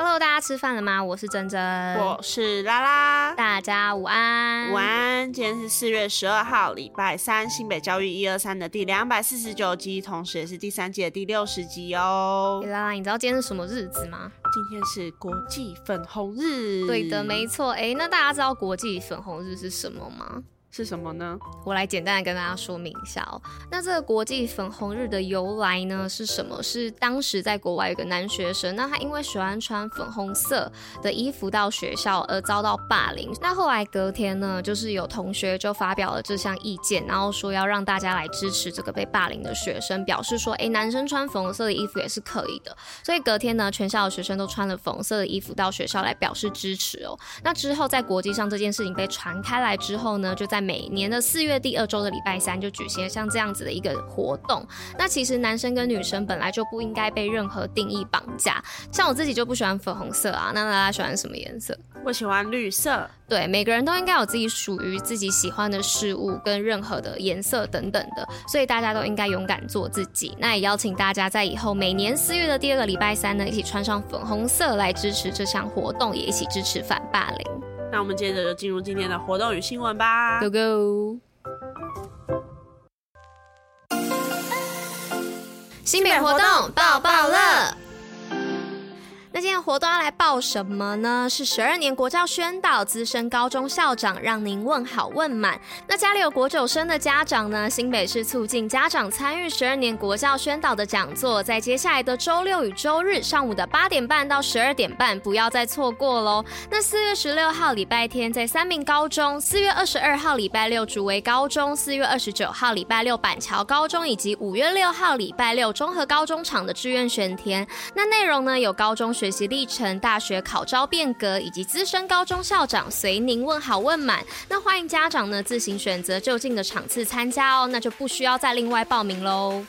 Hello，大家吃饭了吗？我是珍珍，我是拉拉，大家午安，午安。今天是四月十二号，礼拜三，新北教育一二三的第两百四十九集，同时也是第三季的第六十集哦。拉拉，你知道今天是什么日子吗？今天是国际粉红日。对的，没错。哎，那大家知道国际粉红日是什么吗？是什么呢？我来简单的跟大家说明一下哦。那这个国际粉红日的由来呢是什么？是当时在国外有个男学生，那他因为喜欢穿粉红色的衣服到学校而遭到霸凌。那后来隔天呢，就是有同学就发表了这项意见，然后说要让大家来支持这个被霸凌的学生，表示说，哎，男生穿粉红色的衣服也是可以的。所以隔天呢，全校的学生都穿了粉色的衣服到学校来表示支持哦。那之后在国际上这件事情被传开来之后呢，就在每年的四月第二周的礼拜三就举行了像这样子的一个活动。那其实男生跟女生本来就不应该被任何定义绑架。像我自己就不喜欢粉红色啊，那大家喜欢什么颜色？我喜欢绿色。对，每个人都应该有自己属于自己喜欢的事物跟任何的颜色等等的，所以大家都应该勇敢做自己。那也邀请大家在以后每年四月的第二个礼拜三呢，一起穿上粉红色来支持这项活动，也一起支持反霸凌。那我们接着就进入今天的活动与新闻吧，Go Go！新北活动爆爆乐。那今天活动要来报什么呢？是十二年国教宣导资深高中校长让您问好问满。那家里有国九生的家长呢？新北市促进家长参与十二年国教宣导的讲座，在接下来的周六与周日上午的八点半到十二点半，不要再错过喽。那四月十六号礼拜天在三民高中，四月二十二号礼拜六竹围高中，四月二十九号礼拜六板桥高中，以及五月六号礼拜六中和高中场的志愿选填。那内容呢，有高中学。学习历程、大学考招变革以及资深高中校长随您问好问满。那欢迎家长呢自行选择就近的场次参加哦，那就不需要再另外报名喽。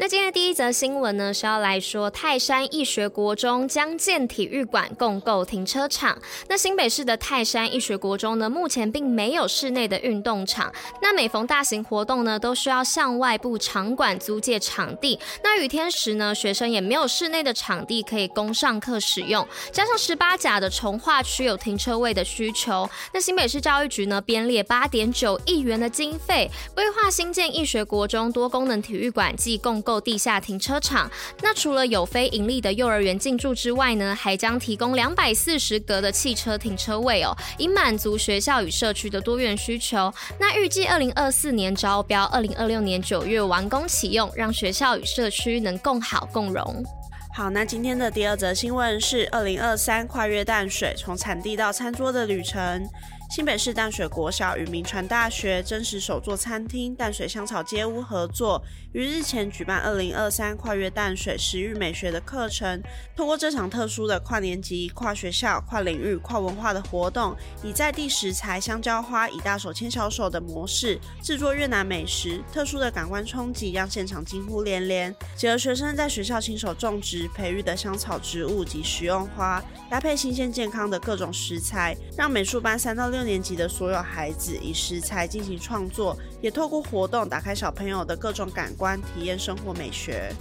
那今天第一则新闻呢，是要来说泰山义学国中将建体育馆共构停车场。那新北市的泰山义学国中呢，目前并没有室内的运动场。那每逢大型活动呢，都需要向外部场馆租借场地。那雨天时呢，学生也没有室内的场地可以供上课使用。加上十八甲的重划区有停车位的需求，那新北市教育局呢，编列八点九亿元的经费，规划新建义学国中多功能体育馆暨共地下停车场，那除了有非盈利的幼儿园进驻之外呢，还将提供两百四十格的汽车停车位哦，以满足学校与社区的多元需求。那预计二零二四年招标，二零二六年九月完工启用，让学校与社区能共好共荣。好，那今天的第二则新闻是二零二三跨越淡水，从产地到餐桌的旅程。新北市淡水国小与明传大学真实手作餐厅淡水香草街屋合作，于日前举办二零二三跨越淡水食育美学的课程。通过这场特殊的跨年级、跨学校、跨领域、跨文化的活动，以在地食材香蕉花，以大手牵小手的模式制作越南美食，特殊的感官冲击让现场惊呼连连。结合学生在学校亲手种植、培育的香草植物及食用花，搭配新鲜健康的各种食材，让美术班三到六。六年级的所有孩子以食材进行创作，也透过活动打开小朋友的各种感官，体验生活美学。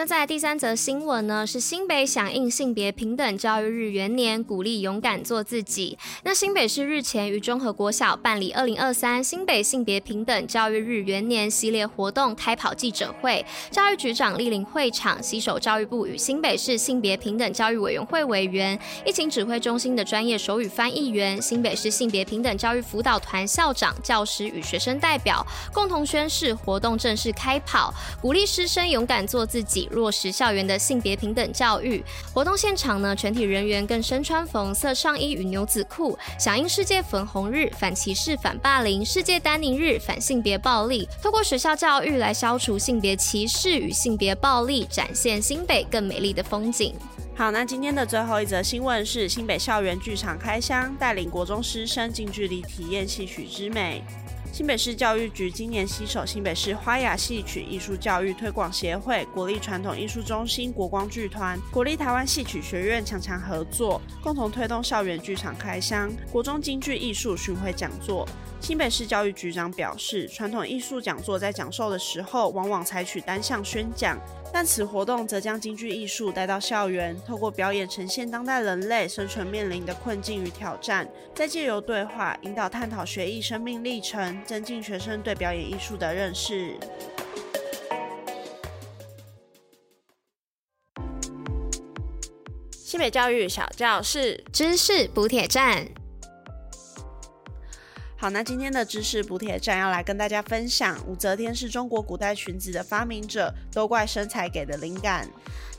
那在第三则新闻呢，是新北响应性别平等教育日元年，鼓励勇敢做自己。那新北市日前于中和国小办理二零二三新北性别平等教育日元年系列活动开跑记者会，教育局长莅临会场，携手教育部与新北市性别平等教育委员会委员、疫情指挥中心的专业手语翻译员、新北市性别平等教育辅导团校长、教师与学生代表共同宣誓，活动正式开跑，鼓励师生勇敢做自己。落实校园的性别平等教育。活动现场呢，全体人员更身穿粉红色上衣与牛仔裤，响应世界粉红日、反歧视、反霸凌、世界丹宁日、反性别暴力，透过学校教育来消除性别歧视与性别暴力，展现新北更美丽的风景。好，那今天的最后一则新闻是新北校园剧场开箱，带领国中师生近距离体验戏曲之美。新北市教育局今年携手新北市花雅戏曲艺术教育推广协会、国立传统艺术中心国光剧团、国立台湾戏曲学院强强合作，共同推动校园剧场开箱、国中京剧艺术巡回讲座。新北市教育局长表示，传统艺术讲座在讲授的时候，往往采取单向宣讲，但此活动则将京剧艺术带到校园，透过表演呈现当代人类生存面临的困境与挑战，再借由对话引导探讨学艺生命历程，增进学生对表演艺术的认识。西北教育小教室，知识补铁站。好，那今天的知识补铁站要来跟大家分享，武则天是中国古代裙子的发明者，都怪身材给的灵感。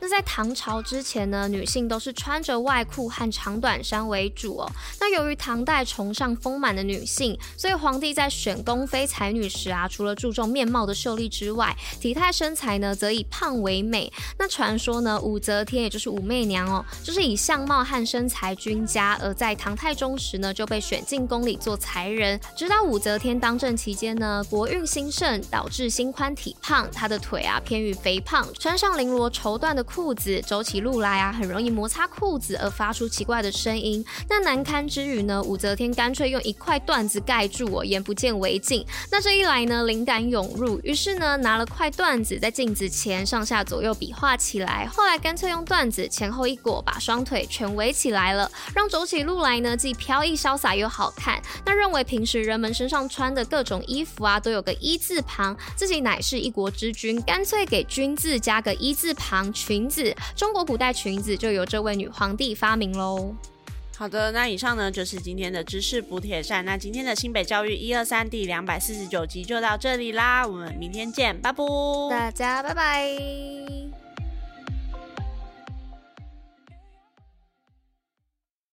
那在唐朝之前呢，女性都是穿着外裤和长短衫为主哦。那由于唐代崇尚丰满的女性，所以皇帝在选宫妃才女时啊，除了注重面貌的秀丽之外，体态身材呢，则以胖为美。那传说呢，武则天也就是武媚娘哦，就是以相貌和身材均佳，而在唐太宗时呢，就被选进宫里做才人。直到武则天当政期间呢，国运兴盛，导致心宽体胖，她的腿啊偏于肥胖，穿上绫罗绸缎的裤子走起路来啊，很容易摩擦裤子而发出奇怪的声音。那难堪之余呢，武则天干脆用一块缎子盖住我，眼不见为净。那这一来呢，灵感涌入，于是呢，拿了块缎子在镜子前上下左右比划起来。后来干脆用缎子前后一裹，把双腿全围起来了，让走起路来呢，既飘逸潇洒又好看。那认为平时人们身上穿的各种衣服啊，都有个一字旁，自己乃是一国之君，干脆给君字加个一字旁，裙裙子。中国古代裙子就由这位女皇帝发明喽。好的，那以上呢就是今天的知识补铁站。那今天的新北教育一二三第两百四十九集就到这里啦，我们明天见，拜拜，大家拜拜。